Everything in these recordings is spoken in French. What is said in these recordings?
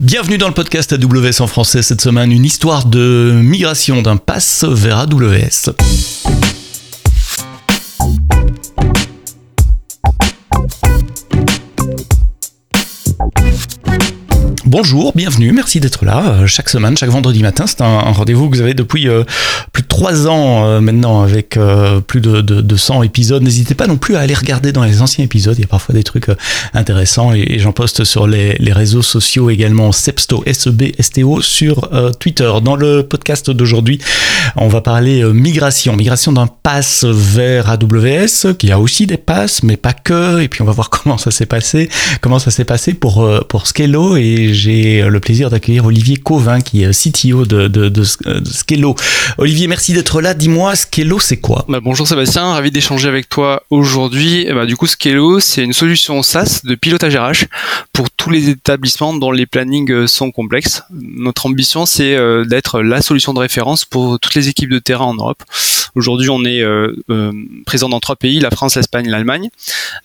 Bienvenue dans le podcast AWS en français cette semaine, une histoire de migration d'un pass vers AWS. Bonjour, bienvenue, merci d'être là euh, chaque semaine, chaque vendredi matin. C'est un, rendez-vous que vous avez depuis euh, plus de trois ans euh, maintenant avec plus de, de, 100 épisodes. N'hésitez pas non plus à aller regarder dans les anciens épisodes, il y a parfois des trucs intéressants et, j'en poste sur les, les, réseaux sociaux également, Sepsto, S-E-B-S-T-O sur Twitter. Dans le podcast d'aujourd'hui, on va parler migration, migration d'un pass vers AWS, qui a aussi des passes, mais pas que, et puis on va voir comment ça s'est passé, comment ça s'est passé pour, pour Scalo et j'ai le plaisir d'accueillir Olivier Covin, qui est CTO de, de, de, Skello. Olivier, merci d'être là. Dis-moi, Skello, c'est quoi? Bah, Bonjour Sébastien, ravi d'échanger avec toi aujourd'hui. Bah, du coup, Skello, c'est une solution SaaS de pilotage RH pour tous les établissements dont les plannings euh, sont complexes. Notre ambition, c'est euh, d'être la solution de référence pour toutes les équipes de terrain en Europe. Aujourd'hui, on est euh, présent dans trois pays, la France, l'Espagne, l'Allemagne.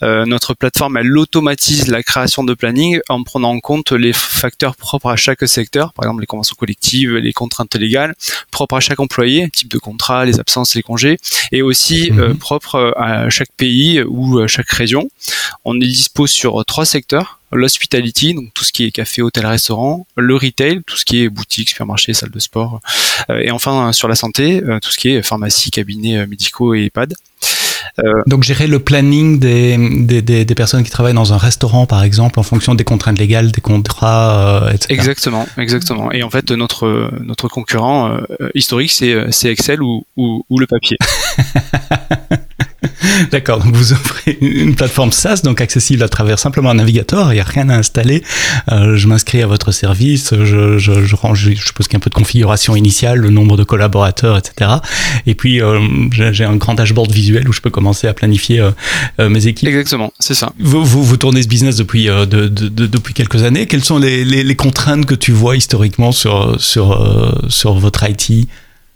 notre plateforme, elle automatise la création de planning en prenant en compte les facteurs propres à chaque secteur, par exemple les conventions collectives, les contraintes légales, propres à chaque employé, type de contrat, les absences, les congés, et aussi mhm. euh, propres à chaque pays ou à chaque région. On est dispo sur trois secteurs l'hospitality, donc tout ce qui est café, hôtel, restaurant, le retail, tout ce qui est boutique, supermarché, salle de sport, euh, et enfin sur la santé, euh, tout ce qui est pharmacie, cabinet médicaux et EHPAD. Euh, Donc gérer le planning des, des, des, personnes qui travaillent dans un restaurant, par exemple, en fonction des contraintes légales, des contrats, euh, etc. Exactement, exactement. Et en fait, notre notre concurrent euh, historique, c'est c'est Excel ou, ou, ou le papier. D'accord, donc vous offrez une plateforme SaaS, donc accessible à travers simplement un navigateur, il n'y a rien à installer. Euh, je m'inscris à votre service, je, je, je range, je suppose qu'il y a un peu de configuration initiale, le nombre de collaborateurs, etc. Et puis euh, j'ai un grand dashboard visuel où je peux commencer à planifier euh, mes équipes. Exactement, c'est ça. Vous, vous, vous, tournez ce business depuis, de, de, de, depuis quelques années. Quelles sont les, les, les, contraintes que tu vois historiquement sur, sur, sur votre IT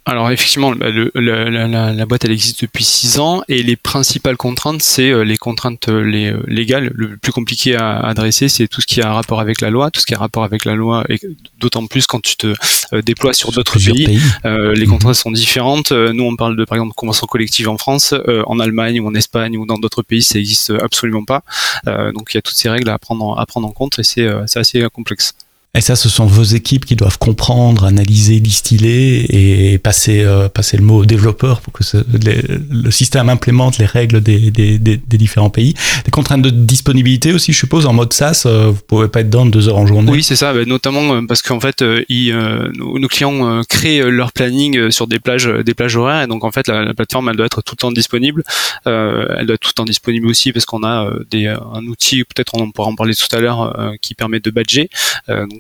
alors effectivement, bah, la, boîte elle existe depuis 6 ans et les principales contraintes, c'est euh, les contraintes euh, les, euh, légales. Le plus compliqué à adresser, c'est tout ce qui a un rapport avec la loi, tout ce qui a un rapport avec la loi, et d'autant plus quand tu te déploies sur d'autres pays. les mhm. contraintes sont différentes. Nous, on parle de par exemple convention collective en France, en Allemagne ou en Espagne ou dans d'autres pays, ça existe absolument pas. donc il y a toutes ces règles à prendre à prendre en compte et c'est assez complexe. Et ça, ce sont vos équipes qui doivent comprendre, analyser, distiller et passer, euh, passer le mot aux développeurs pour que le système implémente les règles des, des, des, différents pays. Des contraintes de disponibilité aussi, je suppose, en mode SaaS, euh, vous pouvez pas être dans deux heures en journée. Oui, c'est ça, notamment euh, parce qu'en fait, ils, nos, clients créent leur planning sur des plages, des plages horaires, et donc en fait, la, plateforme, elle doit être tout le temps disponible. elle doit être tout le temps disponible aussi parce qu'on a des, un outil, peut-être on pourra en parler tout à l'heure, qui permet de badger.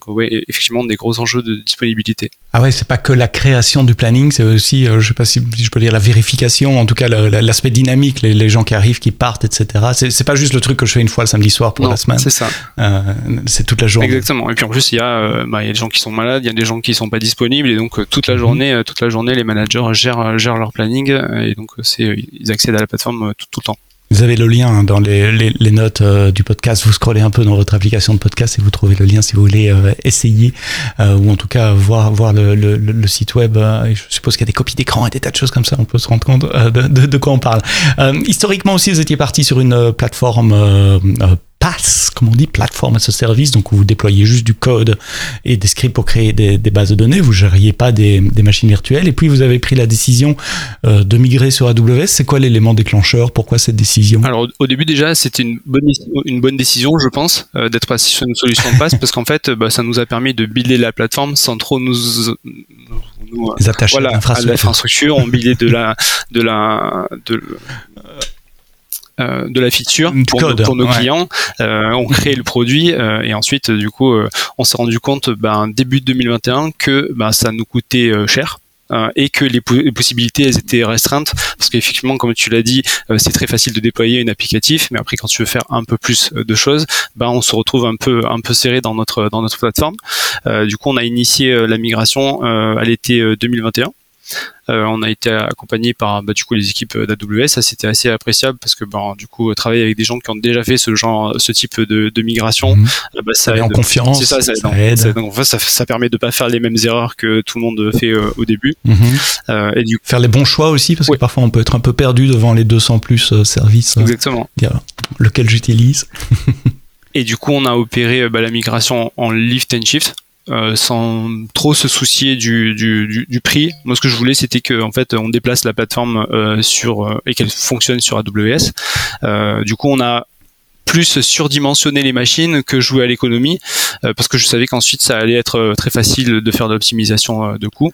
Oui, effectivement, des gros enjeux de disponibilité. Ah ouais, c'est pas que la création du planning, c'est aussi, euh, je sais pas si, je peux dire la vérification, en tout cas l'aspect dynamique, les, gens qui arrivent, qui partent, etc. C'est pas juste le truc que je fais une fois le samedi soir pour la semaine. C'est ça. Euh, c'est toute la journée. Exactement. Et puis en plus, il y a, euh, bah, il y a des gens qui sont malades, il y a des gens qui sont pas disponibles, et donc toute la mhm. journée, toute la journée, les managers gèrent, gèrent leur planning, et donc c'est, ils accèdent à la plateforme tout, tout le temps. Vous avez le lien dans les, les, les notes euh, du podcast. Vous scrollez un peu dans votre application de podcast et vous trouvez le lien si vous voulez euh, essayer euh, ou en tout cas voir, voir le, le, le site web. je suppose qu'il y a des copies d'écran et des tas de choses comme ça. On peut se rendre compte de, de, de quoi on parle. historiquement aussi, vous étiez parti sur une plateforme PaaS, comme on dit, plateforme as a service, donc vous déployez juste du code et des scripts pour créer des, bases de données, vous gériez pas des, machines virtuelles, et puis vous avez pris la décision euh, de migrer sur AWS. C'est quoi l'élément déclencheur? Pourquoi cette décision? Alors au début déjà, c'était une bonne, une bonne décision, je pense, euh, d'être passé sur une solution de PaaS, parce qu'en fait, bah, ça nous a permis de builder la plateforme sans trop nous, nous, attacher à l'infrastructure. On buildait de la, de la, de, euh, de la feature pour, pour nos clients. Euh, on crée le produit euh, et ensuite, du coup, on s'est rendu compte ben, début 2021 que ben, ça nous coûtait cher. et que les, possibilités elles étaient restreintes parce qu'effectivement comme tu l'as dit c'est très facile de déployer un applicatif mais après quand tu veux faire un peu plus de choses ben on se retrouve un peu un peu serré dans notre dans notre plateforme du coup on a initié la migration à l'été 2021 on a été accompagné par bah, du coup les équipes d'AWS. Ça c'était assez appréciable parce que bah, du coup travailler avec des gens qui ont déjà fait ce genre, ce type de, migration, mhm. bah, ça aide. en confiance. Ça, ça, aide. Ça, permet de pas faire les mêmes erreurs que tout le monde fait au début. Mhm. et du faire les bons choix aussi parce que parfois on peut être un peu perdu devant les 200 plus services. Exactement. lequel j'utilise. Et du coup, on a opéré euh, bah, la migration en lift and shift. Euh, sans trop se soucier du, du, du, prix. Moi, ce que je voulais, c'était que en fait, on déplace la plateforme euh, sur et qu'elle fonctionne sur AWS. du coup, on a plus surdimensionné les machines que jouer à l'économie parce que je savais qu'ensuite ça allait être très facile de faire de l'optimisation de coûts.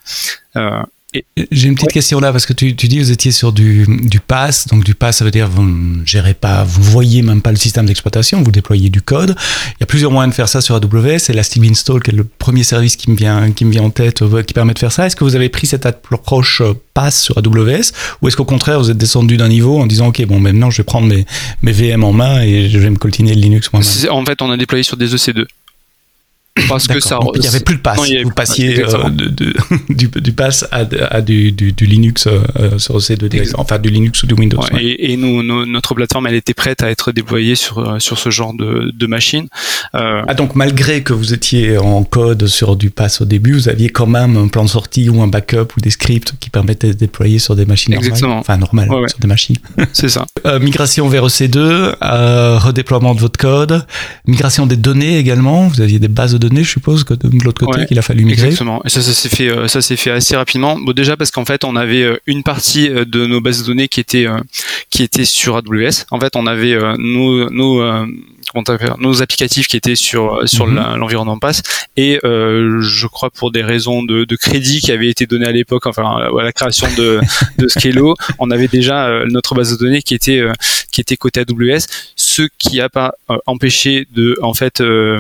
J'ai une petite question là parce que tu, tu dis vous étiez sur du, du pass, donc du pass ça veut dire vous ne gérez pas, vous voyez même pas le système d'exploitation, vous déployez du code. Il y a plusieurs moyens de faire ça sur AWS. C'est Elastic Beanstalk qui est le premier service qui me vient qui me vient en tête euh, qui permet de faire ça. Est-ce que vous avez pris cette approche euh, pass sur AWS ou est-ce qu'au contraire vous êtes descendu d'un niveau en disant ok bon maintenant je vais prendre mes, mes VM en main et je vais me coltiner le Linux moi-même? En fait on a déployé sur des EC2 parce que ça il n'y avait plus de pass. Vous passiez euh, de, du, du, pass à, à du, du, du, Linux euh, sur C2 enfin du Linux ou du Windows et, et nous, notre plateforme elle était prête à être déployée sur euh, sur ce genre de, de machine. Euh, ah donc malgré que vous étiez en code sur du pass au début vous aviez quand même un plan de sortie ou un backup ou des scripts qui permettaient de déployer sur des machines Exactement. normales enfin normales sur des machines. C'est ça. Migration vers EC2 redéploiement de votre code migration des données également vous aviez des bases de je suppose, que de l'autre côté, qu'il a fallu migrer. Exactement. Et ça, ça s'est fait, euh, ça s'est fait assez rapidement. Bon, déjà parce qu'en fait, on avait euh, une partie euh, de nos bases de données qui était qui était sur AWS. En fait, on avait nos, nos nos applicatifs qui étaient sur sur mhm. l'environnement pass et euh, je crois pour des raisons de, de, crédit qui avaient été données à l'époque enfin à la création de de Scalo on avait déjà notre base de données qui était qui était côté AWS ce qui a pas empêché de en fait de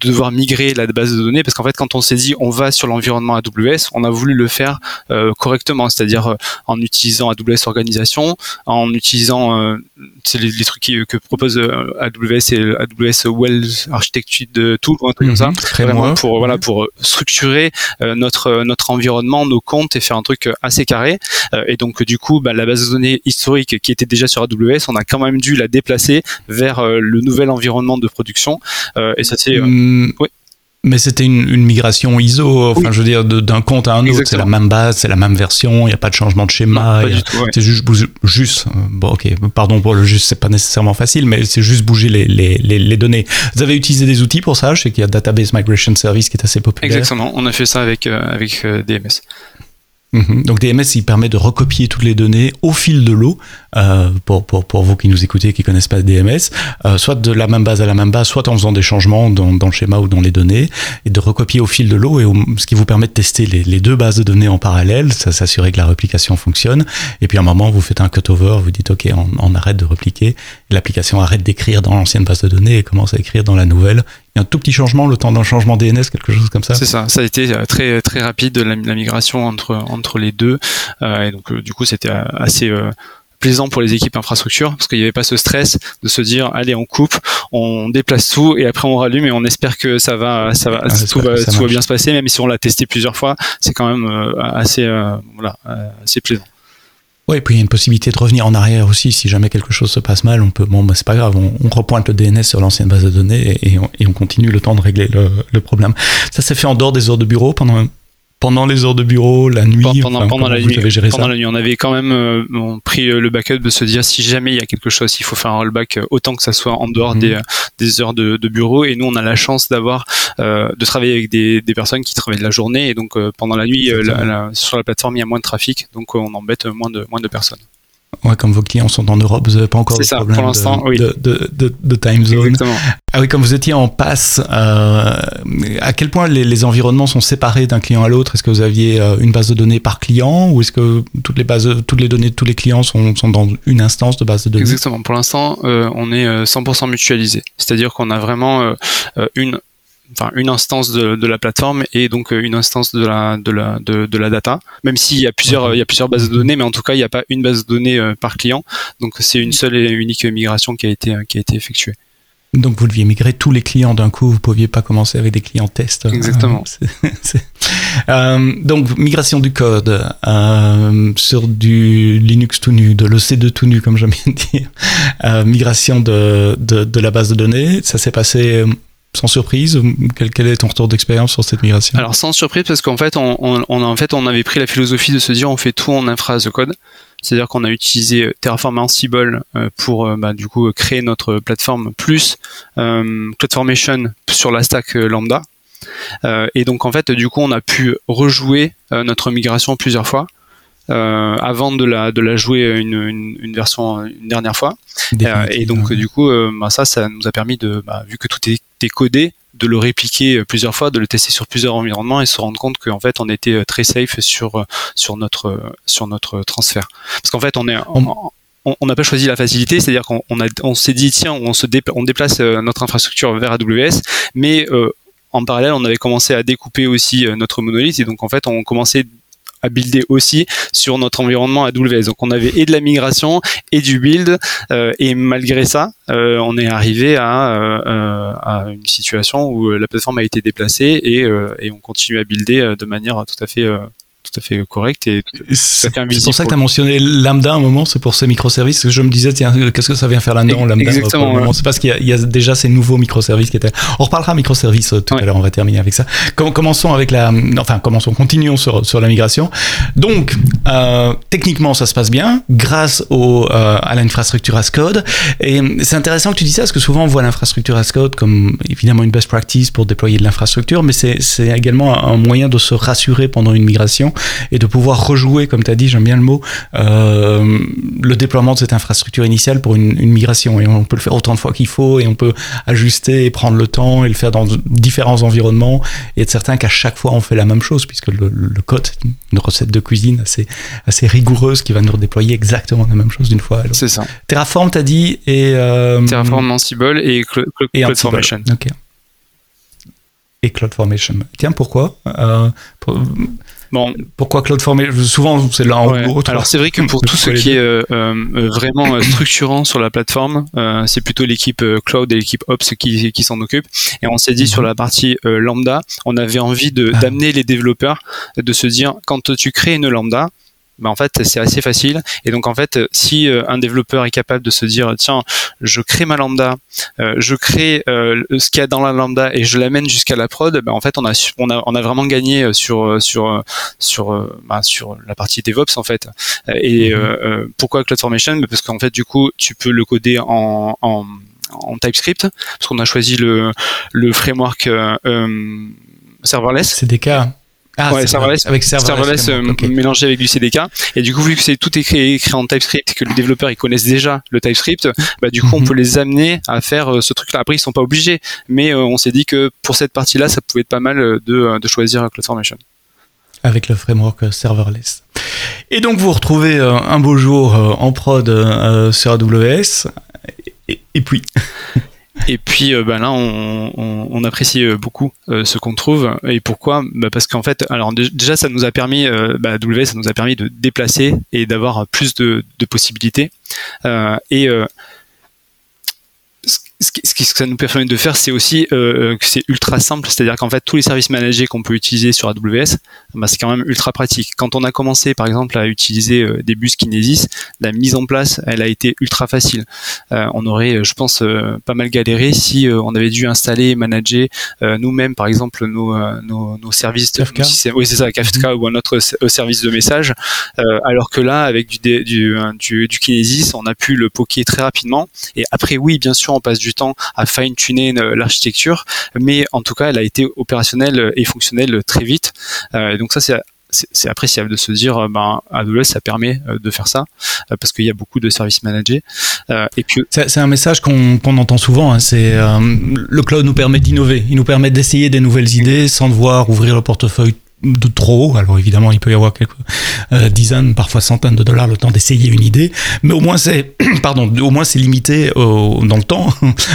devoir migrer la base de données. Parce qu'en fait quand on s'est dit on va sur l'environnement AWS on a voulu le faire euh, correctement. C'est-à-dire euh, en utilisant AWS organisation en utilisant euh, c'est les, trucs que propose AWS et AWS Well Architecture de Tool ou un truc comme ça. Mhm. vraiment. Pour voilà pour structurer notre notre environnement nos comptes et faire un truc assez carré. Et donc du coup bah, la base de données historique qui était déjà sur AWS on a quand même dû la déplacer vers le nouvel environnement de production et ça c'est mm, mais c'était une, une, migration ISO, enfin je veux dire d'un compte à un autre, c'est la même base, c'est la même version, il n'y a pas de changement de schéma, c'est juste juste euh, bon ok, pardon pour le juste, c'est pas nécessairement facile, mais c'est juste bouger les, les, les, données. Vous avez utilisé des outils pour ça, je sais qu'il y a Database Migration Service qui est assez populaire. Exactement, on a fait ça avec euh, avec euh, DMS. Mhm. Donc DMS, il permet de recopier toutes les données au fil de l'eau, euh, pour, pour, pour, vous qui nous écoutez qui connaissent pas DMS, euh, soit de la même base à la même base, soit en faisant des changements dans, dans le schéma ou dans les données, et de recopier au fil de l'eau, et ce qui vous permet de tester les, les, deux bases de données en parallèle, ça s'assurer que la réplication fonctionne, et puis à un moment, vous faites un cutover, vous dites, OK, on, on arrête de repliquer, l'application arrête d'écrire dans l'ancienne base de données et commence à écrire dans la nouvelle, un tout petit changement, le temps d'un changement DNS, quelque chose comme ça. C'est ça, ça a été euh, très très rapide la, la migration entre entre les deux, euh, et donc euh, du coup c'était assez plaisant pour les équipes infrastructure parce qu'il n'y avait pas ce stress de se dire allez on coupe, on déplace tout et après on rallume et on espère que ça va ça va ah, tout, va, tout va bien se passer même si on l'a testé plusieurs fois, c'est quand même assez voilà assez plaisant. Oui, et puis il y a une possibilité de revenir en arrière aussi si jamais quelque chose se passe mal. On peut, bon, bah, c'est pas grave, on, repointe le DNS sur l'ancienne base de données et, on, continue le temps de régler le, le problème. Ça s'est fait en dehors des heures de bureau pendant pendant les heures de bureau, la nuit Pendant, pendant la nuit. Pendant la nuit, on avait quand même euh, pris euh, le backup de se dire si jamais il y a quelque chose, il faut faire un rollback euh, autant que ça soit en dehors mhm. des, des heures de, de, bureau. Et nous, on a la chance d'avoir de travailler avec des, des, personnes qui travaillent de la journée et donc pendant la nuit, sur la plateforme, il y a moins de trafic, donc on embête moins de moins de personnes. Ouais, comme vos clients sont en Europe, vous n'avez pas encore de ça, problème pour l'instant, de, oui. de, de, de, time zone. Exactement. Ah oui, comme vous étiez en passe, euh, à quel point les, les, environnements sont séparés d'un client à l'autre? Est-ce que vous aviez euh, une base de données par client ou est-ce que toutes les bases, toutes les données de tous les clients sont, sont dans une instance de base de données? Exactement. Pour l'instant, euh, on est 100% euh, mutualisé. C'est-à-dire qu'on a vraiment euh, une enfin une instance de, de, la plateforme et donc euh, une instance de la de la de, de la data même s'il y a plusieurs il y a plusieurs bases de données mais en tout cas il n'y a pas une base de données euh, par client donc c'est une seule et unique migration qui a été qui a été effectuée Donc vous deviez migrer tous les clients d'un coup, vous ne pouviez pas commencer avec des clients test. Exactement. Euh, donc migration du code euh, sur du Linux tout nu, de l'EC2 tout nu comme j'aime bien dire. Migration de, de, de, la base de données, ça s'est passé sans surprise quel, quel, est ton retour d'expérience sur cette migration? Alors sans surprise parce qu'en fait on, on, on, en fait on avait pris la philosophie de se dire on fait tout en infra as code. C'est-à-dire qu'on a utilisé euh, Terraform Ansible euh, pour euh, bah, du coup créer notre plateforme plus euh, CloudFormation sur la stack Lambda. et donc en fait du coup on a pu rejouer notre migration plusieurs fois. Euh, avant de la de la jouer une, une, une version une dernière fois euh, et donc du coup euh, bah, ça ça nous a permis de bah, vu que tout était codé de le répliquer plusieurs fois, de le tester sur plusieurs environnements et se rendre compte qu'en fait on était très safe sur sur notre sur notre transfert. Parce qu'en fait on est on n'a pas choisi la facilité, c'est-à-dire qu'on on s'est dit tiens on se on déplace notre infrastructure vers AWS, mais en parallèle on avait commencé à découper aussi notre monolithe et donc en fait on commençait à builder aussi sur notre environnement AWS. Donc on avait et de la migration et du build euh, et malgré ça, euh, on est arrivé à, euh, une situation où la plateforme a été déplacée et, et on continue à builder de manière tout à fait tout à fait correct et c'est pour ça que tu as mentionné Lambda à un moment, c'est pour ces microservices que je me disais tiens qu'est-ce que ça vient faire là-dedans Lambda Exactement. C'est parce qu'il y, y, a déjà ces nouveaux microservices qui étaient. On reparlera microservices euh, tout à l'heure, on va terminer avec ça. commençons avec la, enfin commençons, continuons sur sur la migration. Donc euh, techniquement ça se passe bien grâce au euh, à l'infrastructure as code et c'est intéressant que tu dis ça parce que souvent on voit l'infrastructure as code comme évidemment une best practice pour déployer de l'infrastructure, mais c'est c'est également un moyen de se rassurer pendant une migration et de pouvoir rejouer, comme tu as dit, j'aime bien le mot, euh, le déploiement de cette infrastructure initiale pour une, une, migration. Et on peut le faire autant de fois qu'il faut et on peut ajuster et prendre le temps et le faire dans différents environnements et être certain qu'à chaque fois on fait la même chose puisque le, le code, une recette de cuisine assez, assez rigoureuse qui va nous redéployer exactement la même chose d'une fois à l'autre. C'est ça. Terraform, t'as dit, et... Euh, Terraform, Ansible et, Cl Cl et CloudFormation. Ok et CloudFormation. Tiens, pourquoi euh, pour, Bon, pourquoi CloudFormation Souvent, c'est l'un ouais. ou l'autre. Alors, c'est vrai que pour tout ce qui est euh, euh, vraiment euh, structurant sur la plateforme, euh, c'est plutôt l'équipe Cloud et l'équipe Ops qui, qui s'en occupe. Et on s'est dit sur mhm. la partie lambda, on avait envie de ah. d'amener les développeurs de se dire quand tu crées une lambda, bah en fait c'est assez facile. Et donc en fait si euh, un développeur est capable de se dire tiens je crée ma lambda euh, je crée euh, ce qu'il y a dans la lambda et je l'amène jusqu'à la prod bah en fait on a on a on a vraiment gagné sur sur sur bah, sur la partie DevOps en fait. Et mm-hmm. pourquoi CloudFormation? Bah, parce qu'en fait du coup tu peux le coder en, en en TypeScript parce qu'on a choisi le le framework serverless. CDK ah, ouais, serverless, avec serverless, euh, mélangé avec du CDK. Et du coup, vu que c'est tout écrit, écrit en TypeScript, que les développeurs ils connaissent déjà le TypeScript, bah du coup, on mhm. peut les amener à faire euh, ce truc-là. Après, ils sont pas obligés, mais euh, on s'est dit que pour cette partie-là, ça pouvait être pas mal de, de choisir CloudFormation. Avec le framework serverless. Et donc, vous retrouvez un beau jour en prod sur AWS. Et, et puis Et puis euh, bah, là, on, apprécie euh, beaucoup euh, ce qu'on trouve. Et pourquoi? Bah, Parce qu'en fait, alors déjà, ça nous a permis, bah, W, ça nous a permis de déplacer et d'avoir plus de, de possibilités. et ce, ce, que ça nous permet de faire, c'est aussi euh, que c'est ultra simple, c'est-à-dire qu'en fait tous les services managés qu'on peut utiliser sur AWS, bah, c'est quand même ultra pratique. Quand on a commencé par exemple à utiliser euh, des bus Kinesis, la mise en place, elle a été ultra facile. Euh, on aurait, je pense, euh, pas mal galéré si euh, on avait dû installer et manager euh, nous-mêmes par exemple nos, nos, nos services, de, Kafka. oui c'est ça, Kafka -hmm. ou un autre service de message, alors que là avec du, du, du, du Kinesis, on a pu le poker très rapidement. Et après oui, bien sûr, on passe du temps à fine-tuner l'architecture, mais en tout cas, elle a été opérationnelle et fonctionnelle très vite. Euh, donc ça, c'est c'est appréciable de se dire ben AWS ça permet euh, de faire ça euh, parce qu'il y a beaucoup de services managés. Et c'est un message qu'on qu entend souvent hein, c'est euh, le cloud nous permet d'innover. Il nous permet d'essayer des nouvelles idées sans devoir ouvrir le portefeuille de trop. Alors évidemment, il peut y avoir quelques euh, dizaines, parfois centaines de dollars le temps d'essayer une idée, mais au moins c'est, pardon, au moins c'est limité dans le temps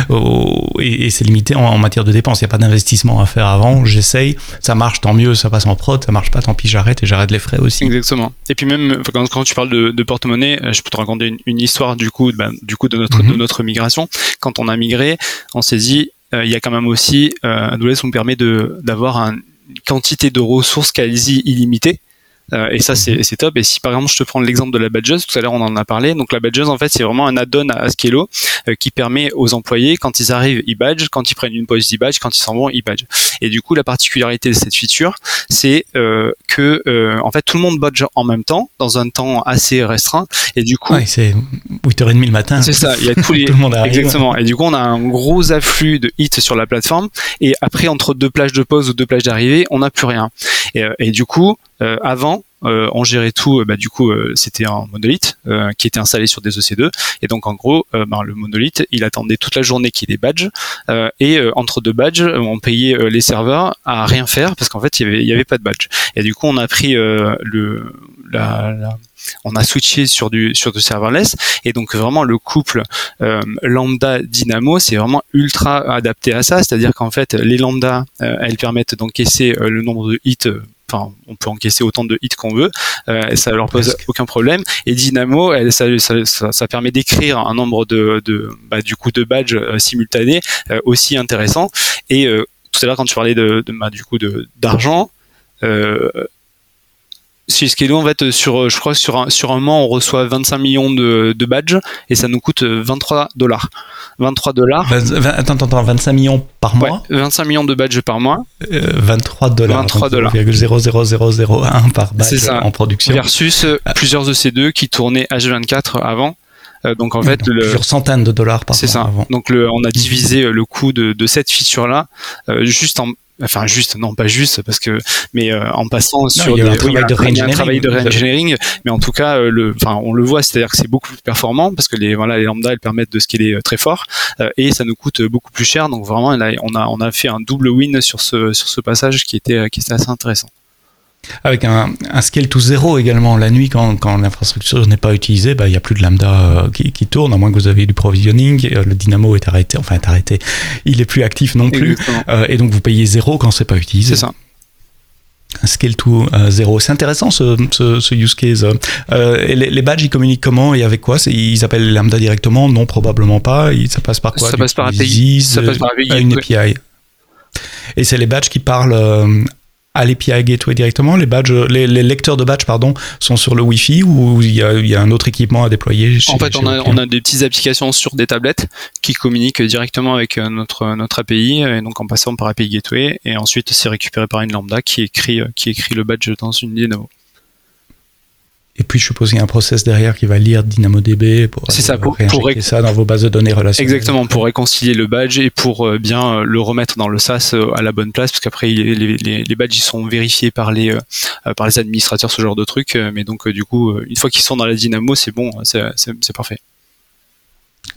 et, c'est limité en, matière de dépenses. Il n'y a pas d'investissement à faire avant. J'essaye, ça marche, tant mieux, ça passe en prod. Ça marche pas, tant pis, j'arrête et j'arrête les frais aussi. Exactement. Et puis même quand, tu parles de, porte-monnaie, euh, je peux te raconter une, histoire du coup, ben, du coup de notre de mhm. notre migration. Quand on a migré, on s'est dit euh, il y a quand même aussi euh, AWS nous permet de d'avoir une quantité de ressources quasi illimitée euh, et ça, c'est top. Et si par exemple, je te prends l'exemple de la badgeuse, tout à l'heure on en a parlé. Donc la badgeuse, en fait, c'est vraiment un add-on à Skello euh, qui permet aux employés, quand ils arrivent, ils badge, quand ils prennent une pause, ils badge, quand ils s'en vont, ils badge. Et du coup, la particularité de cette feature, c'est euh, que en fait, tout le monde badge en même temps, dans un temps assez restreint. Et du coup, ouais, c'est 8h30 le matin. C'est ça. Il y a tous les... tout le monde arrive. Exactement. Et du coup, on a un gros afflux de hits sur la plateforme. Et après, entre deux plages de pause ou deux plages d'arrivée, on n'a plus rien. Et, et du coup, euh, avant, euh, on gérait tout. Euh, bah, du coup, c'était un monolithe qui était installé sur des EC2. Et donc, en gros, bah, le monolithe, il attendait toute la journée qu'il ait badge. et entre deux badges, on payait les serveurs à rien faire parce qu'en fait, il y avait, y avait pas de badge. Et du coup, on a pris le on a switché sur du sur du serverless et donc vraiment le couple euh, lambda dynamo c'est vraiment ultra adapté à ça c'est-à-dire qu'en fait les lambda elles permettent d'encaisser le nombre de hits enfin, on peut encaisser autant de hits qu'on veut, euh, ça leur pose aucun problème. Et Dynamo, elle, ça, ça, ça, permet d'écrire un nombre de, de bah, du coup de badges euh, simultanés euh, aussi intéressant. Et euh, tout à l'heure, quand tu parlais de, de bah, du coup de d'argent, Skedo, en fait, sur, je crois, sur un, sur un mois, on reçoit 25 millions de, de badges et ça nous coûte 23 dollars. 23 dollars. Attends, attends, 25 millions par mois? 25 millions de badges par mois. 23 euh, dollars. 23 dollars. 0,00001 par badge ça. en production. Versus euh, plusieurs EC2 qui tournaient H24 avant. Euh, donc en fait, le, plusieurs centaines de dollars par C'est ça. Donc le, on a divisé le coût de, de cette feature là juste en enfin juste non pas juste parce que mais euh, en passant sur des, un travail de re-engineering, travail de mais en tout cas euh, le enfin on le voit c'est-à-dire que c'est beaucoup plus performant parce que les voilà les lambda elles permettent de scaler euh, très fort et ça nous coûte beaucoup plus cher. Donc vraiment là, on a on a fait un double win sur ce sur ce passage qui était qui était assez intéressant avec un, un, scale to zéro également. La nuit, quand, quand l'infrastructure n'est pas utilisée, bah, il n'y a plus de lambda euh, qui, qui, tourne, à moins que vous ayez du provisioning. Euh, le dynamo est arrêté, enfin est arrêté, il est plus actif non plus. Euh, et donc vous payez zéro quand c'est pas utilisé. C'est ça. Un scale to zéro. C'est intéressant ce, ce, ce, use case. les, les, badges, ils communiquent comment et avec quoi? Ils appellent lambda directement? Non, probablement pas. Ça passe par quoi? Ça passe par API. Ça passe par API. Une API. Et c'est les badges qui parlent à l'API Gateway directement Les badges, les, lecteurs de badges, pardon, sont sur le Wi-Fi ou il y a, un autre équipement à déployer En fait, on, a, des petites applications sur des tablettes qui communiquent directement avec euh, notre, notre API, et donc en passant par API Gateway, et ensuite c'est récupéré par une lambda qui écrit, qui écrit le badge dans une dynamo. Et puis, je suppose qu'il y a un process derrière qui va lire DynamoDB pour, ça, pour, ça dans vos bases de données relationnelles. Exactement, pour réconcilier le badge et pour euh, bien euh, le remettre dans le SaaS euh, à la bonne place, parce qu'après, les, les, les, badges ils sont vérifiés par les, par les administrateurs, ce genre de trucs. Mais donc, du coup, une fois qu'ils sont dans la Dynamo, c'est bon, c'est parfait.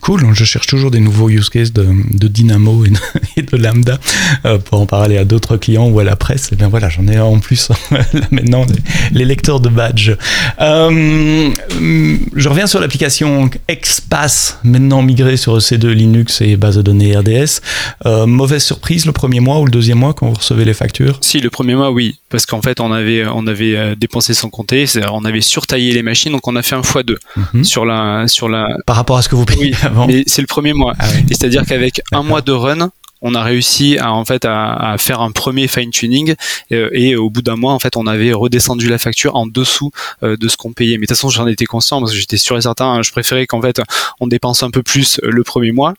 Cool, je cherche toujours des nouveaux use cases de, Dynamo et de, Lambda euh, pour en parler à d'autres clients ou à la presse. Et bien voilà, j'en ai en plus là maintenant les, lecteurs de badge. Euh, je reviens sur l'application Expass, maintenant migrée sur EC2 Linux et base de données RDS. Euh, mauvaise surprise le premier mois ou le deuxième mois quand vous recevez les factures? Si, le premier mois, oui, parce qu'en fait on avait on avait dépensé sans compter, on avait surtaillé les machines, donc on a fait un x2 mhm. sur la sur la. Par rapport à ce que vous payez c'est le premier mois. Ah c'est-à-dire qu'avec un mois de run, on a réussi à en fait à, faire un premier fine tuning euh, et, au bout d'un mois en fait on avait redescendu la facture en dessous euh, de ce qu'on payait. Mais de toute façon j'en étais conscient parce que j'étais sûr et certain hein, je préférais qu'en fait on dépense un peu plus le premier mois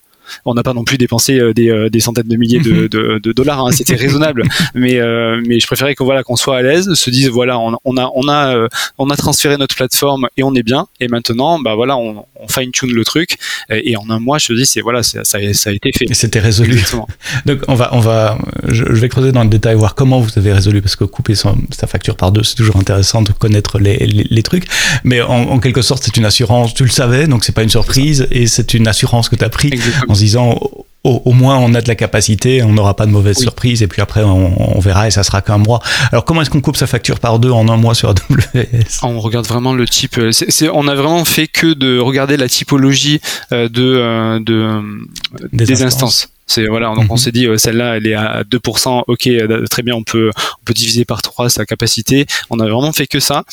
on n'a pas non plus dépensé euh, euh, des, centaines de milliers de, mhm. dollars. Hein. C'était raisonnable, mais euh, mais je préférais qu'on voilà qu'on soit à l'aise, se dise voilà on, a on a on a transféré notre plateforme et on est bien. Et maintenant bah voilà on, fine tune le truc et en un mois je te dis c'est voilà ça, ça, a été fait. C'était résolu. Donc on va on va je, vais creuser dans le détail voir comment vous avez résolu parce que couper sa, facture par deux c'est toujours intéressant de connaître les, les, trucs. Mais en, quelque sorte c'est une assurance tu le savais donc c'est pas une surprise et c'est une assurance que tu as pris en se disant au, moins on a de la capacité, on n'aura pas de mauvaise surprise et puis après on, verra et ça sera qu'un mois. Alors comment est-ce qu'on coupe sa facture par deux en un mois sur AWS On regarde vraiment le type. Euh, on a vraiment fait que de regarder la typologie euh, de, euh, de des, instances. C'est voilà, donc on mhm. s'est dit celle-là elle est à 2%, ok, très bien, on peut on peut diviser par 3 sa capacité. On a vraiment fait que ça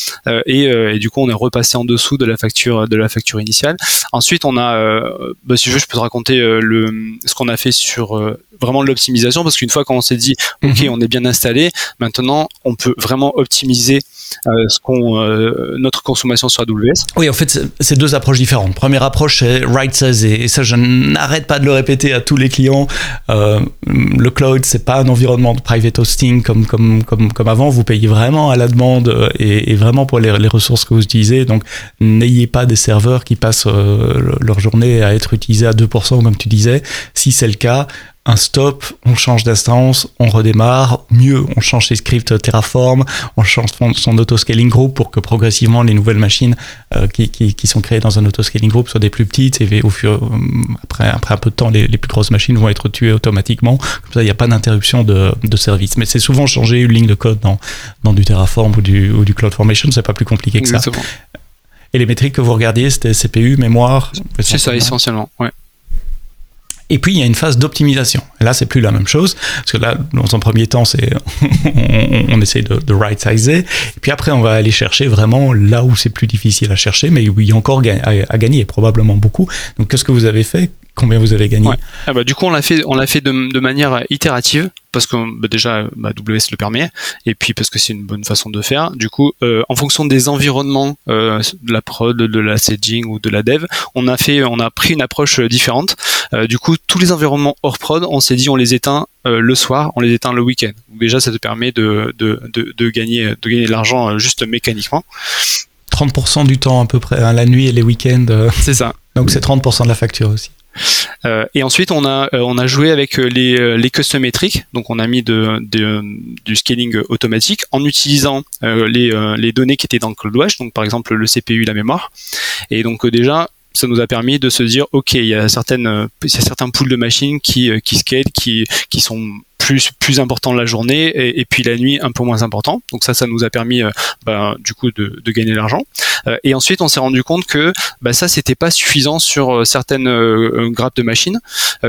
et, et, du coup on est repassé en dessous de la facture de la facture initiale. Ensuite on a, bah, si je veux, je peux te raconter le ce qu'on a fait sur vraiment l'optimisation parce qu'une fois qu'on s'est dit ok mhm. on est bien installé, maintenant on peut vraiment optimiser euh, ce qu'on euh, notre consommation sur AWS. Oui, en fait, c'est deux approches différentes. Première approche, c'est right size et ça, je n'arrête pas de le répéter à tous les clients. Euh, le cloud, c'est pas un environnement de private hosting comme comme comme comme avant. Vous payez vraiment à la demande et, vraiment pour les, les, ressources que vous utilisez. Donc, n'ayez pas des serveurs qui passent leur journée à être utilisés à 2% comme tu disais. Si c'est le cas, un stop, on change d'instance, on redémarre. Mieux, on change ses scripts Terraform, on change son, auto-scaling group pour que progressivement les nouvelles machines euh, qui, qui, sont créées dans un auto-scaling group soient des plus petites et au fur, euh, après, après un peu de temps, les, les plus grosses machines vont être tuées automatiquement. Comme ça, il n'y a pas d'interruption de, de, service. Mais c'est souvent changer une ligne de code dans, dans du Terraform ou du, ou du CloudFormation, c'est pas plus compliqué que ça. Et les métriques que vous regardiez, c'était CPU, mémoire C'est ça, essentiellement, ouais. Et puis il y a une phase d'optimisation. Là, c'est plus la même chose, parce que là, dans un premier temps, c'est on, essaye de, de right-sizer, et puis après, on va aller chercher vraiment là où c'est plus difficile à chercher, mais où il y a encore à, gagner, probablement beaucoup. Donc, qu'est-ce que vous avez fait? Combien vous avez gagné? Ah bah, Du coup, on l'a fait, on l'a fait de manière itérative parce que bah, déjà bah, AWS le permet et puis parce que c'est une bonne façon de faire. Du coup, euh, en fonction des environnements euh, de la prod, de la staging ou de la dev, on a fait, on a pris une approche différente. Euh, du coup, tous les environnements hors prod, on s'est dit on les éteint le soir, on les éteint le week-end. Déjà, ça te permet de, de, de, de gagner de gagner de l'argent juste mécaniquement. 30% du temps à peu près, hein, la nuit et les week-ends. C'est ça. Donc c'est 30% de la facture aussi. Euh, et ensuite, on a, euh, on a joué avec euh, les, les custom metrics. Donc, on a mis du scaling automatique en utilisant les, les données qui étaient dans CloudWatch. Donc, par exemple, le CPU, la mémoire. Et donc, déjà, ça nous a permis de se dire, OK, il y a certaines, il y a certains pools de machines qui, qui qui, qui sont plus important la journée et, puis la nuit un peu moins important. Donc ça, ça nous a permis euh, bah, du coup de, de gagner de l'argent. Euh, et ensuite, on s'est rendu compte que bah, ça, c'était pas suffisant sur euh, certaines grappes de machines.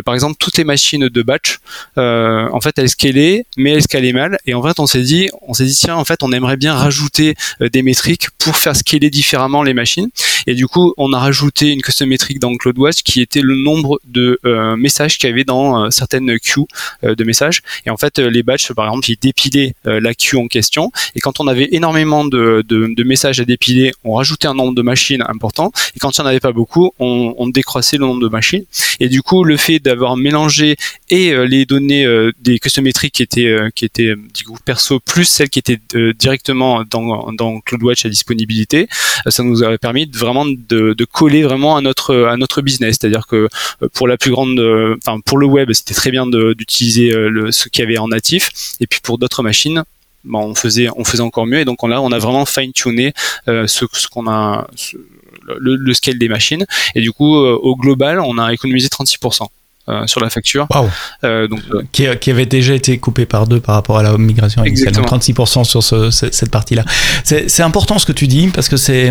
par exemple, toutes les machines de batch, en fait, elles scalaient, mais elles scalaient mal. Et en fait, on s'est dit, on s'est dit tiens, en fait, on aimerait bien rajouter des métriques pour faire scaler différemment les machines. Et du coup, on a rajouté une custom métrique dans CloudWatch qui était le nombre de messages qu'il y avait dans certaines queues de messages. Et en fait, euh, les batchs, par exemple, ils dépilaient euh, la queue en question. Et quand on avait énormément de, de, messages à dépiler, on rajoutait un nombre de machines important. Et quand il n'y en avait pas beaucoup, on, on décroissait le nombre de machines. Et du coup, le fait d'avoir mélangé et euh, les données des custométriques qui étaient qui étaient du coup perso plus celles qui étaient directement dans, dans CloudWatch à disponibilité, ça nous a permis de vraiment de, de coller vraiment à notre à notre business. C'est-à-dire que pour la plus grande, enfin pour le web, c'était très bien d'utiliser le, ce qu'il y avait en natif. Et puis pour d'autres machines, bah, on faisait on faisait encore mieux. Et donc là, on a vraiment fine tuné euh, ce, qu'on a le, le, scale des machines. Et du coup, euh, au global, on a économisé 36%. Euh, sur la facture. Euh, donc, euh, qui, qui, avait déjà été coupé par deux par rapport à la migration initiale. 36% sur ce, cette partie-là. C'est important ce que tu dis parce que c'est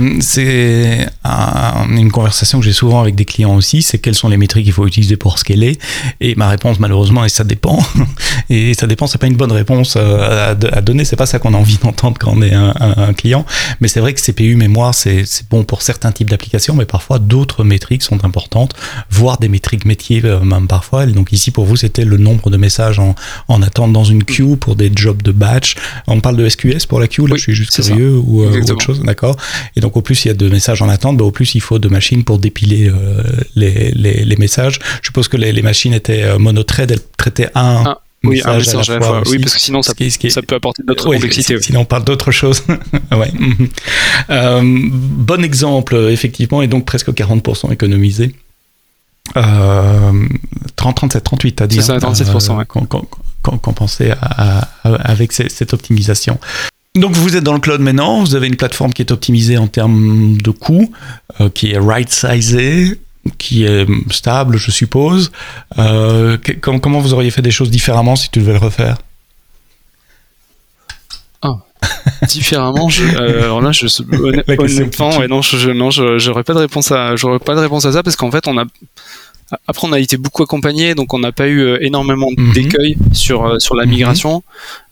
un, une conversation que j'ai souvent avec des clients aussi. C'est quelles sont les métriques qu'il faut utiliser pour scaler. Et ma réponse malheureusement est ça dépend. Et ça dépend, c'est pas une bonne réponse à, à donner. C'est pas ça qu'on a envie d'entendre quand on est un, un, client. Mais c'est vrai que CPU mémoire c'est bon pour certains types d'applications, mais parfois d'autres métriques sont importantes, voire des métriques métiers parfois. donc ici, pour vous, c'était le nombre de messages en, en, attente dans une queue pour des jobs de batch. On parle de SQS pour la queue, là, je suis juste curieux, ou, euh, autre chose, d'accord Et donc, au plus il y a de messages en attente, bah, au plus il faut de machines pour dépiler euh, les, les, les, messages. Je suppose que les, les machines étaient euh, monothread, elles traitaient un... Oui, un message à la, fois. Oui, parce que sinon, ça, ça peut apporter d'autres complexités. Sinon, on parle d'autre chose. ouais. euh, bon exemple, effectivement, et donc presque 40% économisé. Euh, 30, 37, 38, t'as dit. C'est ça, 37%. Euh, qu'on pensait à, avec cette optimisation. Donc vous êtes dans le cloud maintenant, vous avez une plateforme qui est optimisée en termes de coûts, euh, qui est right-sizée. qui est stable, je suppose. comment vous auriez fait des choses différemment si tu devais le refaire? Différemment je, euh, alors là je honnêtement ouais, non je, non j'aurais pas de réponse à j'aurais pas de réponse à ça parce qu'en fait on a après on a été beaucoup accompagné donc on n'a pas eu euh, énormément mhm. d'écueils sur euh, sur la mhm. migration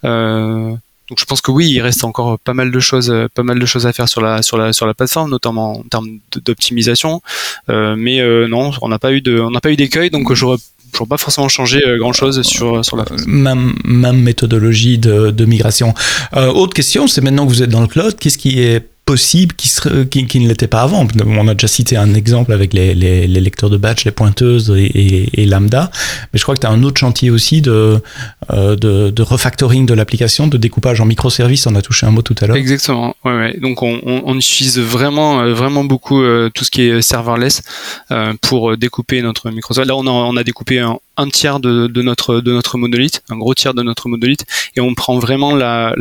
euh, donc je pense que oui, il reste encore pas mal de choses, pas mal de choses à faire sur la sur la sur la plateforme, notamment en termes d'optimisation. Euh, mais euh, non, on n'a pas eu de, on n'a pas eu d'écueil, donc j'aurais n'ont pas forcément changé euh, grand chose sur, sur la Même, même méthodologie de, de migration. Euh, autre question, c'est maintenant que vous êtes dans le cloud, qu'est-ce qui est possible qui, serait, qui, ne l'était pas avant. On a déjà cité un exemple avec les, lecteurs de batch, les pointeuses et, Lambda, mais je crois que tu as un autre chantier aussi de, euh, de, refactoring de l'application, de découpage en microservices, on a touché un mot tout à l'heure. Exactement, donc on, utilise vraiment, euh, vraiment beaucoup euh, tout ce qui est serverless euh, pour découper notre microservice. Là, on a, on a découpé un, un tiers de, notre de notre monolithe, un gros tiers de notre monolithe, et on prend vraiment la,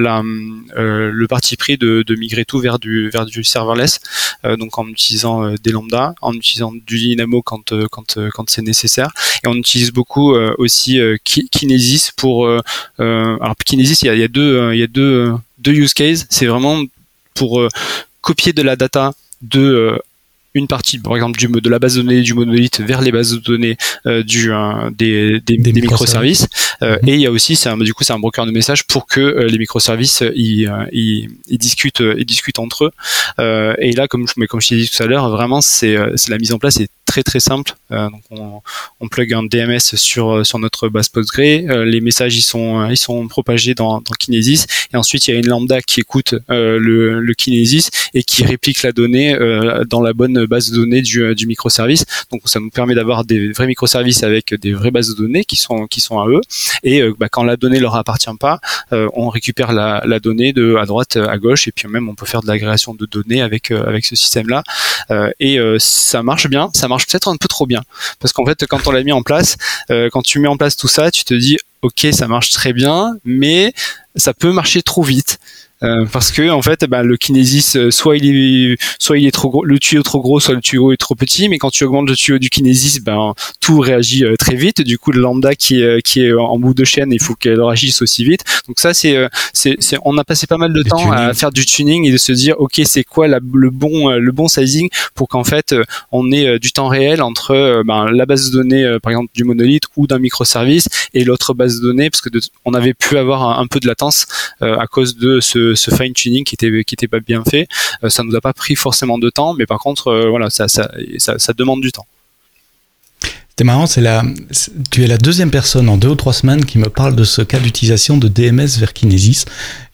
euh, le parti pris de, de, migrer tout vers du vers du serverless, euh, donc en utilisant euh, des lambda, en utilisant du Dynamo quand quand quand c'est nécessaire, et on utilise beaucoup aussi Kinesis pour alors Kinesis il y a, il y a deux il y a deux deux use cases, c'est vraiment pour copier de la data de une partie, par exemple, du, de la base de données du monolithe vers les bases de données euh, du, euh, des, des, des, microservices. Euh, mhm. Et il y a aussi, c'est du coup, c'est un broker de messages pour que les microservices ils, ils, ils, discutent, ils discutent entre eux. et là, comme, mais comme je t'ai dit tout à l'heure, vraiment, c'est la mise en place est très très simple. donc on, plug un DMS sur sur notre base Postgre. les messages ils sont ils sont propagés dans, dans Kinesis et ensuite il y a une lambda qui écoute le, le Kinesis et qui réplique la donnée dans la bonne base de données du, euh, du microservice. Donc ça nous permet d'avoir des vrais microservices avec des vraies bases de données qui sont qui sont à eux. Et euh, bah, quand la donnée leur appartient pas, euh, on récupère la, la, donnée de à droite à gauche et puis même on peut faire de l'agrégation de données avec avec ce système là. et ça marche bien. Ça peut-être un peu trop bien parce qu'en fait quand on l'a mis en place, quand tu mets en place tout ça, tu te dis ok ça marche très bien, mais ça peut marcher trop vite. Euh, parce que en fait bah, le kinésis euh, soit il est soit il est trop gros le tuyau est trop gros soit le tuyau est trop petit. Mais quand tu augmentes le tuyau du kinésis ben tout réagit euh, très vite. Du coup le lambda qui est qui est en bout de chaîne il faut qu'elle réagisse aussi vite. Donc ça c'est c'est on a passé pas mal de temps à faire du tuning et de se dire ok c'est quoi la, le bon le bon sizing pour qu'en fait on ait du temps réel entre ben, la base de données par exemple du monolithe ou d'un microservice et l'autre base de données parce que on avait pu avoir un, un peu de latence à cause de ce ce, fine tuning qui était pas bien fait. Euh, ça nous a pas pris forcément de temps, mais par contre, euh, voilà, ça, ça, ça, demande du temps. C'est marrant, c'est la, tu es la deuxième personne en deux ou trois semaines qui me parle de ce cas d'utilisation de DMS vers Kinesis.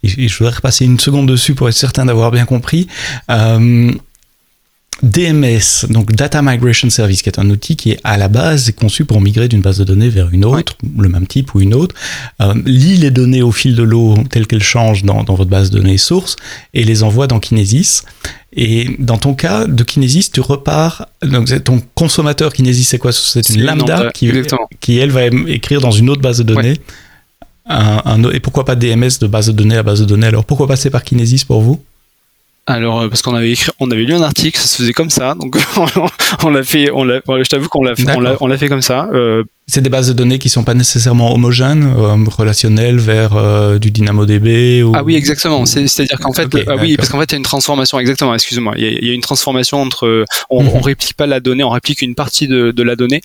Et je voudrais repasser une seconde dessus pour être certain d'avoir bien compris. Euh, DMS, donc Data Migration Service, qui est un outil qui est à la base conçu pour migrer d'une base de données vers une autre, le même type ou une autre, euh, lit les données au fil de l'eau telles qu'elles changent dans, dans, votre base de données source et les envoie dans Kinesis. Et dans ton cas de Kinesis, tu repars, donc ton consommateur Kinesis, c'est quoi? C'est une lambda qui, qui, elle, va écrire dans une autre base de données. Un, un, et pourquoi pas DMS de base de données à base de données? Alors pourquoi passer par Kinesis pour vous? Alors euh, parce qu'on avait écrit, on avait lu un article, ça se faisait comme ça, donc on l'a fait, on l'a, je t'avoue qu'on l'a fait, on l'a, fait comme ça. Euh, c'est des bases de données qui sont pas nécessairement homogènes, euh, relationnelles vers euh, du DynamoDB ou... Ah oui, exactement. C'est-à-dire qu'en fait, ah oui, parce qu'en fait, il y a une transformation. Exactement. Excuse-moi. Il, y, a, une transformation entre. On, mhm. on, réplique pas la donnée, on réplique une partie de, de la donnée.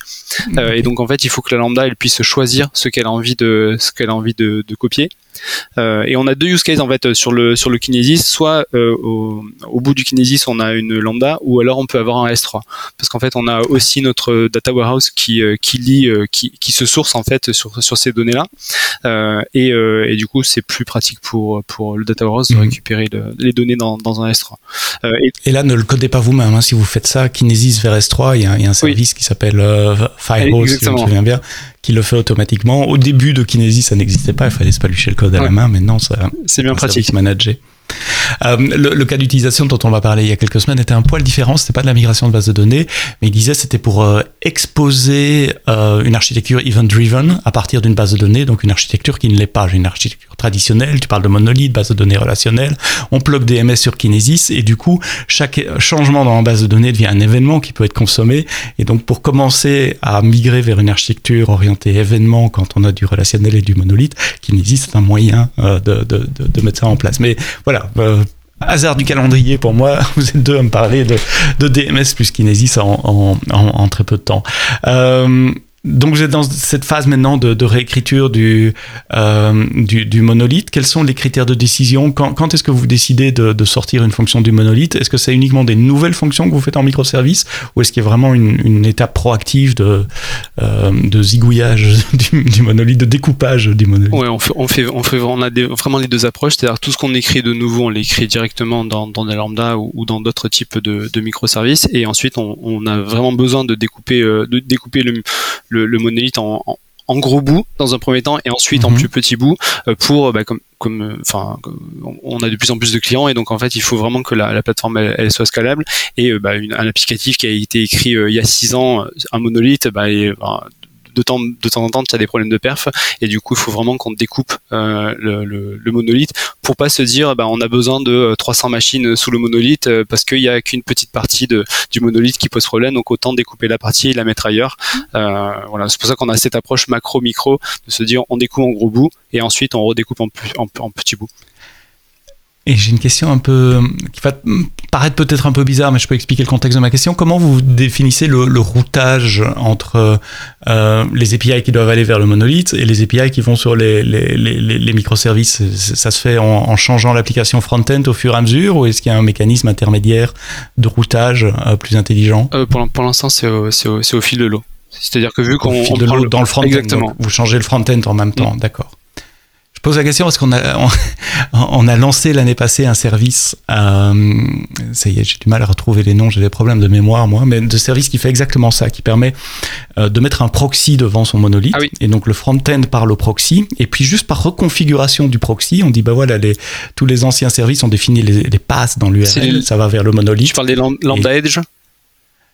Euh, et donc en fait, il faut que la lambda elle puisse choisir ce qu'elle a envie de ce qu'elle a envie de, de copier. Euh, et on a deux use cases en fait sur le sur le Kinesis. Soit euh, au, au, bout du Kinesis, on a une lambda, ou alors on peut avoir un S3. Parce qu'en fait, on a aussi notre data warehouse qui qui lit qui, qui, se source en fait sur, sur ces données-là. Euh, et, euh, et, du coup, c'est plus pratique pour, pour le data warehouse de mhm. récupérer les données dans, dans un S3. Euh, et, là, ne le codez pas vous-même. Hein. Si vous faites ça, Kinesis vers S3, il y a, il y a un service qui s'appelle Firehose, si je me souviens bien, qui le fait automatiquement. Au début de Kinesis, ça n'existait pas. Il fallait se palucher le code à la main. Maintenant, ça, c'est bien pratique. Manager. le, cas d'utilisation dont on va parler il y a quelques semaines était un poil différent. C'était pas de la migration de base de données, mais il disait c'était pour exposer une architecture event-driven à partir d'une base de données, donc une architecture qui ne l'est pas. Une architecture traditionnelle. Tu parles de monolithe, base de données relationnelle. On plug DMS sur Kinesis et du coup chaque changement dans la base de données devient un événement qui peut être consommé. Et donc pour commencer à migrer vers une architecture orientée événement quand on a du relationnel et du monolithe, Kinesis c'est un moyen euh, de, de, de, mettre ça en place. Mais voilà. Euh, hasard du calendrier pour moi, vous êtes deux à me parler de, DMS plus en, en, très peu de temps. Euh, donc vous êtes dans cette phase maintenant de, réécriture du, euh, du, monolithe. Quels sont les critères de décision? Quand, est-ce que vous décidez de, sortir une fonction du monolithe? Est-ce que c'est uniquement des nouvelles fonctions que vous faites en microservice? Ou est-ce qu'il y a vraiment une, étape proactive de, euh, zigouillage du, monolithe, de découpage du monolithe? Oui, on, fait, on, fait, on, fait, on a vraiment les deux approches. C'est-à-dire tout ce qu'on écrit de nouveau, on l'écrit directement dans, dans des lambda ou, dans d'autres types de, microservices. Et ensuite, on, a vraiment besoin de découper, euh, de découper le le, monolithe en, gros bout dans un premier temps et ensuite en mhm. plus petits bouts euh, pour bah, comme comme euh, enfin on a de plus en plus de clients et donc en fait il faut vraiment que la, plateforme elle, soit scalable et euh, bah, un applicatif qui a été écrit il y a six ans un monolithe bah, de temps, de temps en temps, tu as des problèmes de perf, et du coup, il faut vraiment qu'on découpe euh, le, le, monolithe pour pas se dire, bah, on a besoin de 300 euh, machines sous le monolithe euh, parce qu'il y a qu'une petite partie de, du monolithe qui pose problème, donc autant découper la partie et la mettre ailleurs. Euh, voilà, c'est pour ça qu'on a cette approche macro-micro de se dire, on découpe en gros bout et ensuite on redécoupe en, en, en petits bouts. Et j'ai une question un peu qui va paraître peut-être un peu bizarre, mais je peux expliquer le contexte de ma question. Comment vous définissez le, routage entre euh, les API qui doivent aller vers le monolithe et les API qui vont sur les, les, les, les microservices? Ça se fait en, changeant l'application front-end au fur et à mesure ou est-ce qu'il y a un mécanisme intermédiaire de routage euh, plus intelligent? Euh, Pour, pour l'instant, c'est au, au, au, fil de l'eau. C'est-à-dire que vu qu'on. Au fil de l'eau dans le front-end. Vous changez le front-end en même temps, mm. d'accord. Je pose la question parce qu'on a, on, a lancé l'année passée un service, euh, ça y est, j'ai du mal à retrouver les noms, j'ai des problèmes de mémoire moi, mais de service qui fait exactement ça, qui permet euh, de mettre un proxy devant son monolithe. Ah et donc le front-end parle au proxy, et puis juste par reconfiguration du proxy, on dit bah voilà, les, tous les anciens services ont défini les, les passes dans l'URL, ça va vers le monolithe. Tu parles des lambda edge?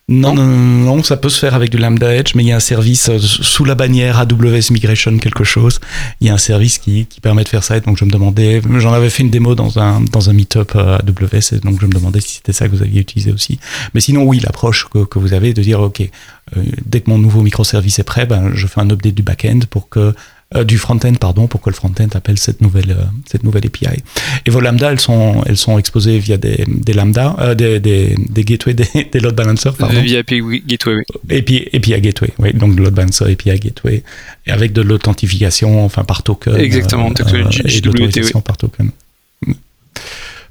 Non, non, non, ça peut se faire avec du Lambda Edge, mais il y a un service euh, sous la bannière AWS Migration quelque chose. Il y a un service qui, qui permet de faire ça. Et donc je me demandais, j'en avais fait une démo dans un dans un meetup euh, AWS, et donc je me demandais si c'était ça que vous aviez utilisé aussi. Mais sinon, oui, l'approche que, que vous avez de dire, ok, euh, dès que mon nouveau microservice est prêt, ben, je fais un update du backend pour que euh, du front-end, pardon, pour que le front-end appelle cette nouvelle, euh, cette nouvelle API. Et vos lambda, elles sont, elles sont exposées via des, des lambda, euh, des, des, des gateways, des, des load balancers, pardon. Via API Gateway, oui. Et puis, et puis à Gateway, oui. Donc, load balancer, API Gateway, et avec de l'authentification, enfin, par token. Exactement, technologie et de l'authentification par token.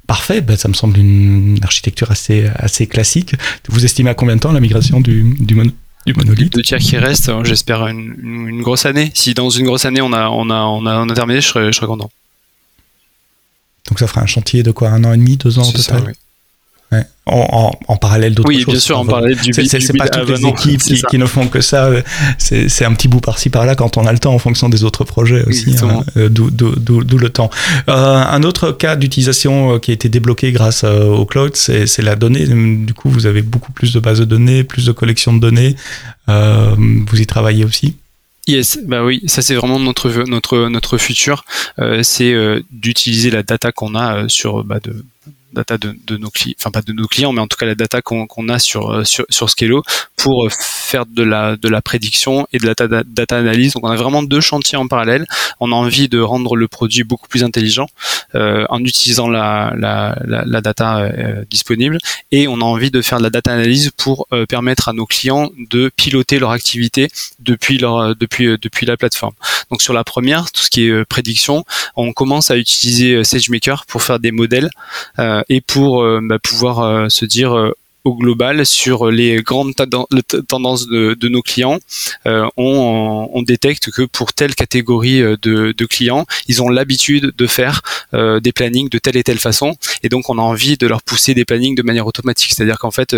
Parfait, ben, ça me semble une architecture assez, assez classique. Vous estimez à combien de temps la migration du, du, du monolithe. Deux tiers qui restent, hein, j'espère une, une, grosse année. Si dans une grosse année on a, on a, on a, on a terminé, je serais, je serais content. Donc ça fera un chantier de quoi Un an et demi, deux ans au total? ça, oui. En, en, parallèle d'autres choses. Oui, bien sûr, en parallèle du C'est pas toutes les équipes qui, qui, ne font que ça. C'est un petit bout par-ci par-là quand on a le temps en fonction des autres projets aussi. Hein, euh, D'où le temps. Euh, un autre cas d'utilisation euh, qui a été débloqué grâce euh, au cloud, c'est la donnée. Du coup, vous avez beaucoup plus de bases de données, plus de collections de données. Euh, vous y travaillez aussi? Yes, bah oui, ça c'est vraiment notre notre notre futur, euh, c'est d'utiliser la data qu'on a sur bah, de data de, nos clients, enfin pas de nos clients, mais en tout cas la data qu'on a sur, euh, sur, sur Scalo pour euh, faire de la, de la prédiction et de la data, data analyse. Donc on a vraiment deux chantiers en parallèle. On a envie de rendre le produit beaucoup plus intelligent euh, en utilisant la, la, la, data euh, disponible et on a envie de faire de la data analyse pour permettre à nos clients de piloter leur activité depuis leur depuis depuis la plateforme. Donc sur la première, tout ce qui est prédiction, on commence à utiliser SageMaker pour faire des modèles euh, et pour euh, bah, pouvoir euh, se dire au global sur les grandes tendances de, nos clients, on, détecte que pour telle catégorie de, clients, ils ont l'habitude de faire des plannings de telle et telle façon, et donc on a envie de leur pousser des plannings de manière automatique. C'est-à-dire qu'en fait,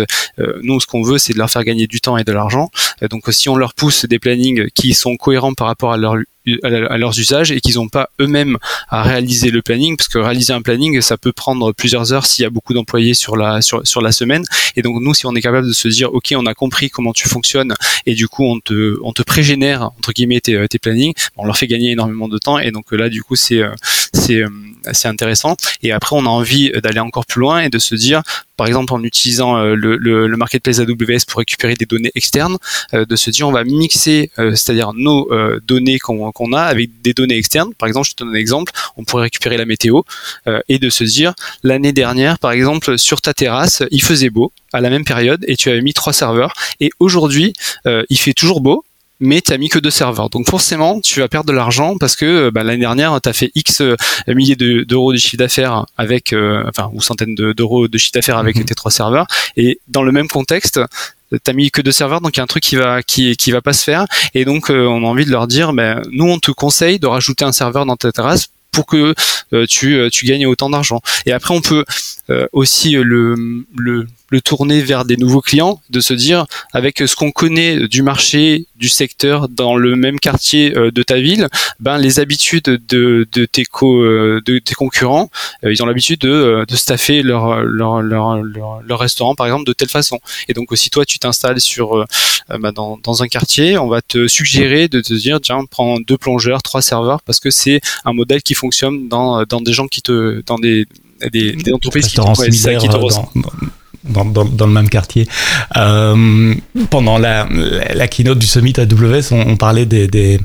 nous, ce qu'on veut, c'est de leur faire gagner du temps et de l'argent. donc si on leur pousse des plannings qui sont cohérents par rapport à leur à leurs usages et qu'ils n'ont pas eux-mêmes à réaliser le planning parce que réaliser un planning ça peut prendre plusieurs heures s'il y a beaucoup d'employés sur la sur, sur la semaine. Et donc nous si on est capable de se dire ok on a compris comment tu fonctionnes et du coup on te on te pré-génère entre guillemets tes, tes plannings on leur fait gagner énormément de temps. Et donc là du coup c'est c'est assez intéressant et après on a envie d'aller encore plus loin et de se dire par exemple en utilisant euh, le, le, marketplace AWS pour récupérer des données externes, euh, de se dire on va mixer, euh, c'est-à-dire nos données qu'on a avec des données externes. Par exemple, je te donne un exemple, on pourrait récupérer la météo et de se dire l'année dernière, par exemple, sur ta terrasse, il faisait beau à la même période et tu avais mis trois serveurs et aujourd'hui, il fait toujours beau, mais tu as mis que deux serveurs. Donc forcément, tu vas perdre de l'argent parce que euh, bah, l'année dernière, tu as fait X euh, milliers d'euros de, chiffre d'affaires avec, euh, enfin, ou centaines d'euros de, chiffre d'affaires avec mhm. tes trois serveurs. Et dans le même contexte, t'as mis que deux serveurs, donc il y a un truc qui va qui qui va pas se faire. Et donc on a envie de leur dire, ben nous on te conseille de rajouter un serveur dans ta terrasse pour que tu tu gagnes autant d'argent. Et après on peut aussi le le le tourner vers des nouveaux clients, de se dire avec ce qu'on connaît du marché, du secteur dans le même quartier euh, de ta ville, ben les habitudes de, de tes co, euh, de tes concurrents, euh, ils ont l'habitude de, de staffer leur leur, leur leur, restaurant par exemple de telle façon. Et donc aussi toi tu t'installes sur ben, dans, dans un quartier, on va te suggérer de te dire tiens prends deux plongeurs, trois serveurs parce que c'est un modèle qui fonctionne dans dans des gens qui te dans des des, des entreprises qui te, qui te dans, dans, le même quartier. Euh, pendant la, keynote du summit AWS, on, on parlait des,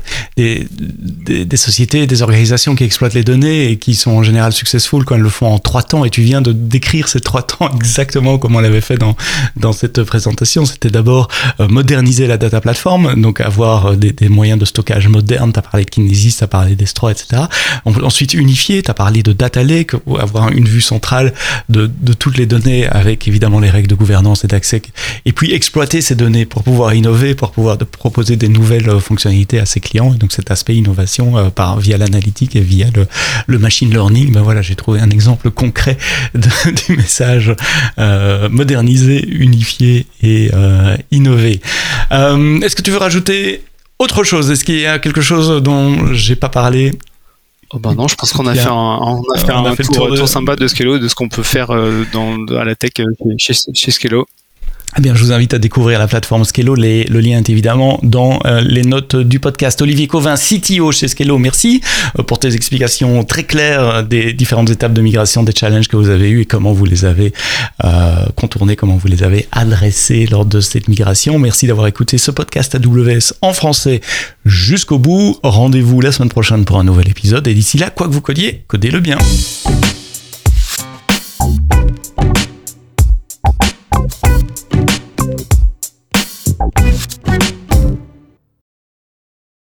sociétés, des organisations qui exploitent les données et qui sont en général successful quand elles le font en trois temps. Et tu viens de décrire ces trois temps exactement comme on l'avait fait dans, cette présentation. C'était d'abord euh, moderniser la data platform, donc avoir euh, des, moyens de stockage modernes. Tu as parlé de Kinesis, tu as parlé d'Estro, etc. Ensuite, unifier, tu as parlé de data lake, avoir une vue centrale de toutes les données avec évidemment les règles de gouvernance et d'accès, et puis exploiter ces données pour pouvoir innover, pour pouvoir proposer des nouvelles euh, fonctionnalités à ses clients. Et donc cet aspect innovation euh, par, via l'analytique et via le, machine learning, ben voilà, j'ai trouvé un exemple concret du message euh, modernisé, unifié et innové. Est-ce que tu veux rajouter autre chose? Est-ce qu'il y a quelque chose dont j'ai pas parlé? Oh bah non, je pense qu'on a, fait un, on a fait un, tour, sympa de Skello, de ce qu'on peut faire euh, dans, à la tech euh, chez, chez Skello. Eh bien, je vous invite à découvrir la plateforme Skello. Le lien est évidemment dans euh, les notes du podcast. Olivier Covin, CTO chez Skello, merci euh, pour tes explications très claires euh, des différentes étapes de migration, des challenges que vous avez eus et comment vous les avez contournés, comment vous les avez adressés lors de cette migration. Merci d'avoir écouté ce podcast AWS en français jusqu'au bout. Rendez-vous la semaine prochaine pour un nouvel épisode. Et d'ici là, quoi que vous codiez, codez-le bien.